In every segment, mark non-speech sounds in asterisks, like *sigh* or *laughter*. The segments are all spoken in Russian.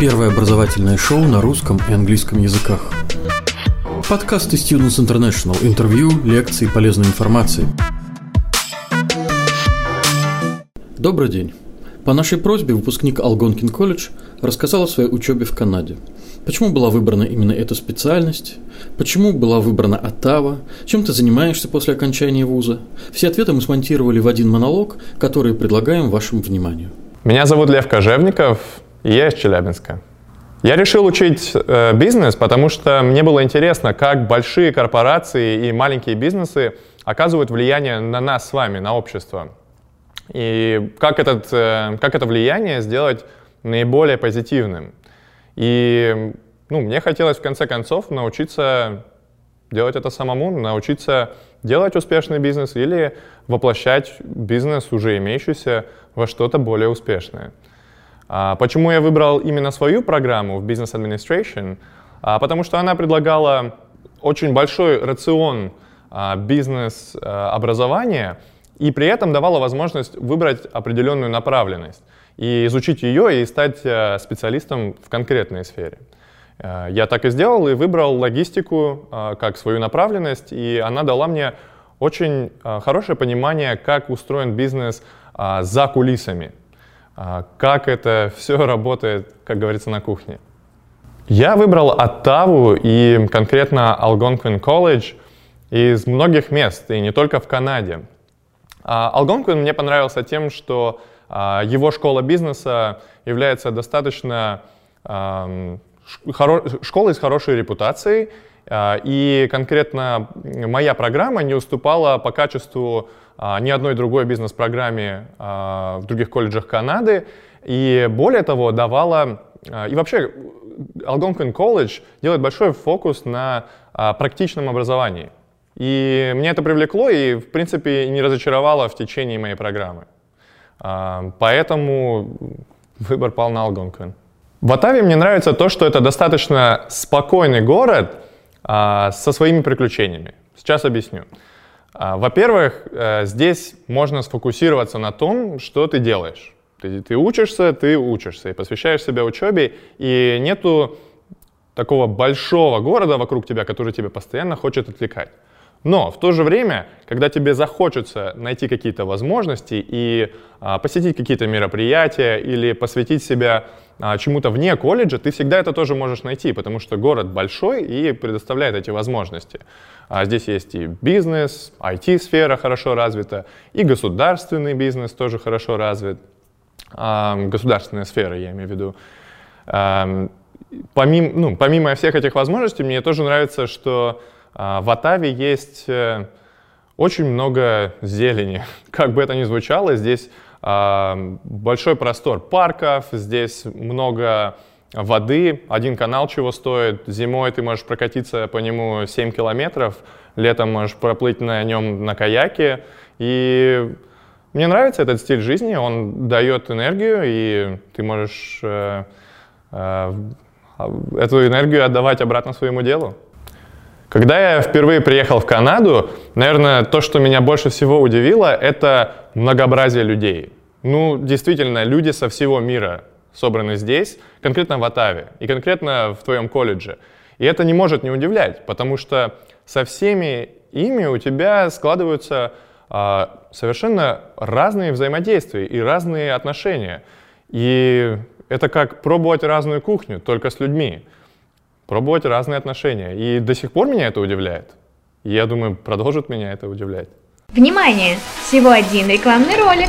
Первое образовательное шоу на русском и английском языках. Подкасты Students International. Интервью, лекции, полезной информации. Добрый день. По нашей просьбе выпускник Алгонкин колледж рассказал о своей учебе в Канаде. Почему была выбрана именно эта специальность? Почему была выбрана Оттава? Чем ты занимаешься после окончания вуза? Все ответы мы смонтировали в один монолог, который предлагаем вашему вниманию. Меня зовут Лев Кожевников, я из Челябинска. Я решил учить э, бизнес, потому что мне было интересно, как большие корпорации и маленькие бизнесы оказывают влияние на нас с вами, на общество. И как, этот, э, как это влияние сделать наиболее позитивным. И ну, мне хотелось в конце концов научиться делать это самому, научиться делать успешный бизнес или воплощать бизнес, уже имеющийся, во что-то более успешное. А почему я выбрал именно свою программу в Business Administration? А потому что она предлагала очень большой рацион а, бизнес-образования и при этом давала возможность выбрать определенную направленность и изучить ее и стать э, специалистом в конкретной сфере. Э, я так и сделал и выбрал логистику э, как свою направленность, и она дала мне очень хорошее понимание, как устроен бизнес за кулисами. А, как это все работает, как говорится, на кухне. Я выбрал Оттаву и конкретно Algonquin College из многих мест, и не только в Канаде. Algonquin мне понравился тем, что а, его школа бизнеса является достаточно школой с хорошей репутацией, а, и конкретно моя программа не уступала по качеству ни одной другой бизнес-программе а, в других колледжах Канады. И более того, давала... А, и вообще, Algonquin College делает большой фокус на практичном образовании. И мне это привлекло и, в принципе, не разочаровало в течение моей программы. Поэтому выбор пал на Algonquin. В Оттаве мне нравится то, что это достаточно спокойный город со своими приключениями. Сейчас объясню. А, во-первых, э, здесь можно сфокусироваться на том, что ты делаешь. Ты, ты учишься, ты учишься и посвящаешь себя учебе, и нету такого большого города вокруг тебя, который тебя постоянно хочет отвлекать. Но в то же время, когда тебе захочется найти какие-то возможности и а, посетить какие-то мероприятия или посвятить себя а, чему-то вне колледжа, ты всегда это тоже можешь найти, потому что город большой и предоставляет эти возможности. А здесь есть и бизнес, IT-сфера хорошо развита, и государственный бизнес тоже хорошо развит. А, государственная сфера, я имею в виду. А, помимо, ну, помимо всех этих возможностей, мне тоже нравится, что в Атаве есть э, очень много зелени. *laughs* Как бы это ни звучало, здесь а, большой простор парков, здесь много воды, один канал чего стоит. Зимой ты можешь прокатиться по нему 7 километров, летом можешь проплыть на нем на каяке. И мне нравится этот стиль жизни, он дает энергию, и ты можешь э, э, эту энергию отдавать обратно своему делу. Когда я впервые приехал в Канаду, наверное, то, что меня больше всего удивило, это многообразие людей. Ну, действительно, люди со всего мира собраны здесь, конкретно в Атаве и конкретно в твоем колледже. И это не может не удивлять, потому что со всеми ими у тебя складываются а, совершенно разные взаимодействия и разные отношения. И это как пробовать разную кухню, только с людьми пробовать разные отношения. И до сих пор меня это удивляет. И я думаю, продолжит меня это удивлять. Внимание! Всего один рекламный ролик.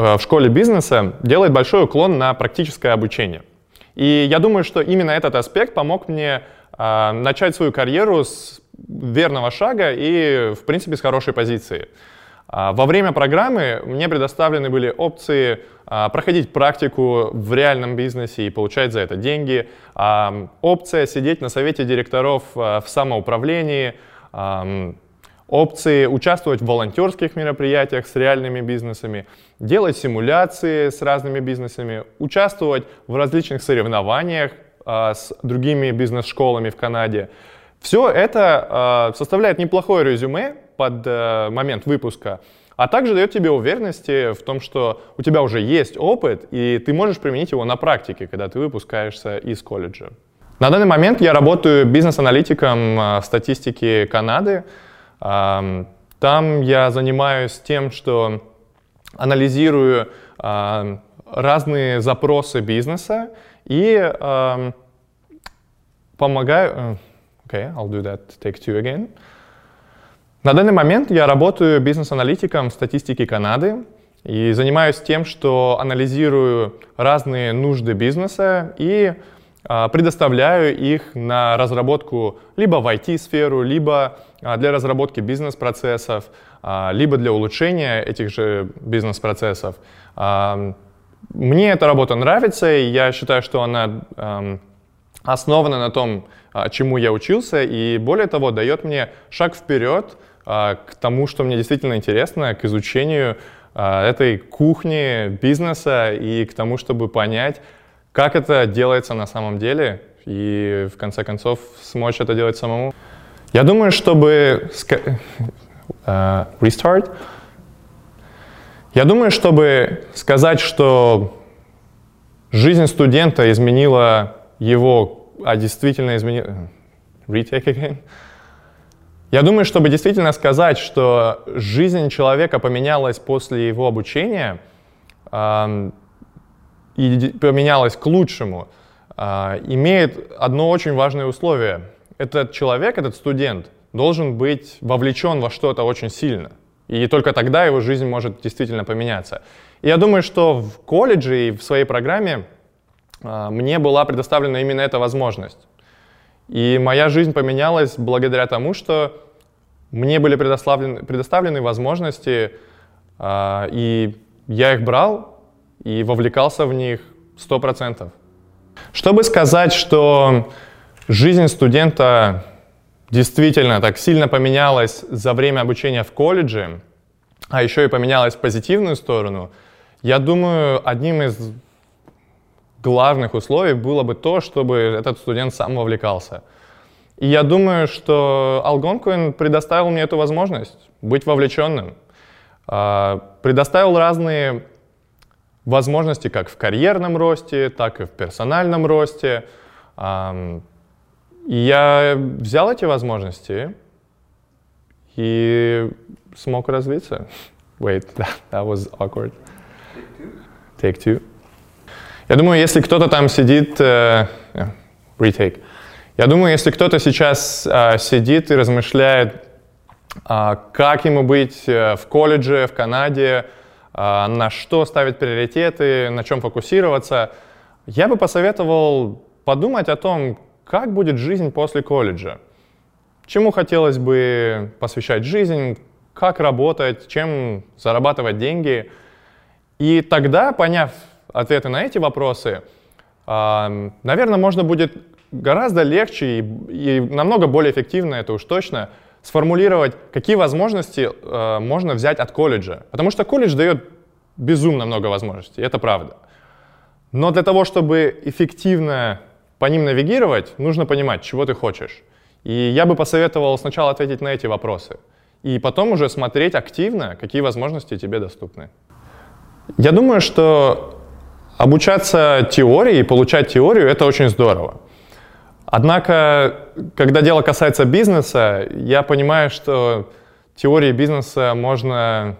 в школе бизнеса делает большой уклон на практическое обучение. И я думаю, что именно этот аспект помог мне э, начать свою карьеру с верного шага и, в принципе, с хорошей позиции. А, во время программы мне предоставлены были опции а, проходить практику в реальном бизнесе и получать за это деньги, а, опция сидеть на совете директоров в самоуправлении, опции участвовать в волонтерских мероприятиях с реальными бизнесами, делать симуляции с разными бизнесами, участвовать в различных соревнованиях с другими бизнес-школами в Канаде. Все это составляет неплохое резюме под э, момент выпуска, а также дает тебе уверенности в том, что у тебя уже есть опыт, и ты можешь применить его на практике, когда ты выпускаешься из колледжа. На данный момент я работаю бизнес-аналитиком в статистике Канады. Там я занимаюсь тем, что анализирую э, разные запросы бизнеса и помогаю... Okay, I'll do that. Take two again. На данный момент я работаю бизнес-аналитиком в статистике Канады и занимаюсь тем, что анализирую разные нужды бизнеса и а, предоставляю их на разработку либо в IT-сферу, либо а, для разработки бизнес-процессов, а, либо для улучшения этих же бизнес-процессов. Мне эта работа нравится, и я считаю, что она основана на том, чему я учился, и более того, дает мне шаг вперед а, к тому, что мне действительно интересно, к изучению а, этой кухни бизнеса и к тому, чтобы понять, как это делается на самом деле и в конце концов смочь это делать самому. Я думаю, чтобы... Uh, restart. Я думаю, чтобы сказать, что жизнь студента изменила его, а действительно изменила... Retake again. Я думаю, чтобы действительно сказать, что жизнь человека поменялась после его обучения э, и поменялась к лучшему, э, имеет одно очень важное условие. Этот человек, этот студент должен быть вовлечен во что-то очень сильно. И только тогда его жизнь может действительно поменяться. И я думаю, что в колледже и в своей программе э, мне была предоставлена именно эта возможность. И моя жизнь поменялась благодаря тому, что мне были предоставлены, предоставлены возможности, э, и я их брал и вовлекался в них 100%. Чтобы сказать, что жизнь студента действительно так сильно поменялась за время обучения в колледже, а еще и поменялась в позитивную сторону, я думаю, одним из главных условий было бы то, чтобы этот студент сам вовлекался. И я думаю, что Algonquin предоставил мне эту возможность быть вовлеченным. А, предоставил разные возможности как в карьерном росте, так и в персональном росте. Я взял эти возможности и смог развиться. *laughs* Wait, *laughs* that, that was awkward. Take two. Я думаю, если кто-то там сидит... Uh, retake. Я думаю, если кто-то сейчас uh, сидит и размышляет, uh, как ему быть uh, в колледже, в Канаде, uh, на что ставить приоритеты, на чем фокусироваться, я бы посоветовал подумать о том, как будет жизнь после колледжа. Чему хотелось бы посвящать жизнь, как работать, чем зарабатывать деньги. И тогда, поняв ответы на эти вопросы, наверное, можно будет гораздо легче и, намного более эффективно, это уж точно, сформулировать, какие возможности э, можно взять от колледжа. Потому что колледж дает безумно много возможностей, это правда. Но для того, чтобы эффективно по ним навигировать, нужно понимать, чего ты хочешь. И я бы посоветовал сначала ответить на эти вопросы, и потом уже смотреть активно, какие возможности тебе доступны. Я думаю, что обучаться теории и получать теорию — это очень здорово. Однако, когда дело касается бизнеса, я понимаю, что теории бизнеса можно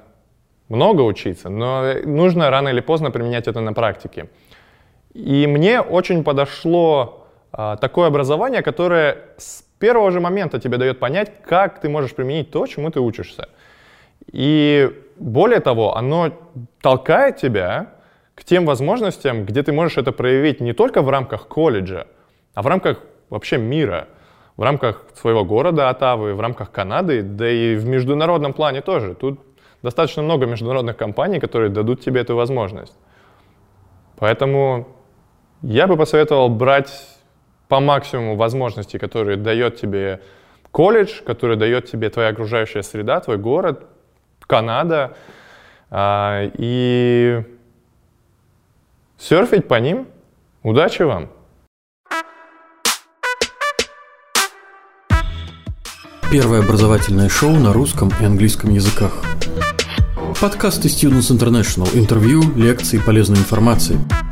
много учиться, но нужно рано или поздно применять это на практике. И мне очень подошло а, такое образование, которое с первого же момента тебе дает понять, как ты можешь применить то, чему ты учишься. И более того, оно толкает тебя к тем возможностям, где ты можешь это проявить не только в рамках колледжа, а в рамках вообще мира, в рамках своего города Оттавы, в рамках Канады, да и в международном плане тоже. Тут достаточно много международных компаний, которые дадут тебе эту возможность. Поэтому я бы посоветовал брать по максимуму возможностей, которые дает тебе колледж, который дает тебе твоя окружающая среда, твой город, Канада, а, и серфить по ним. Удачи вам! Первое образовательное шоу на русском и английском языках. Подкасты Students International. Интервью, лекции, полезной информации –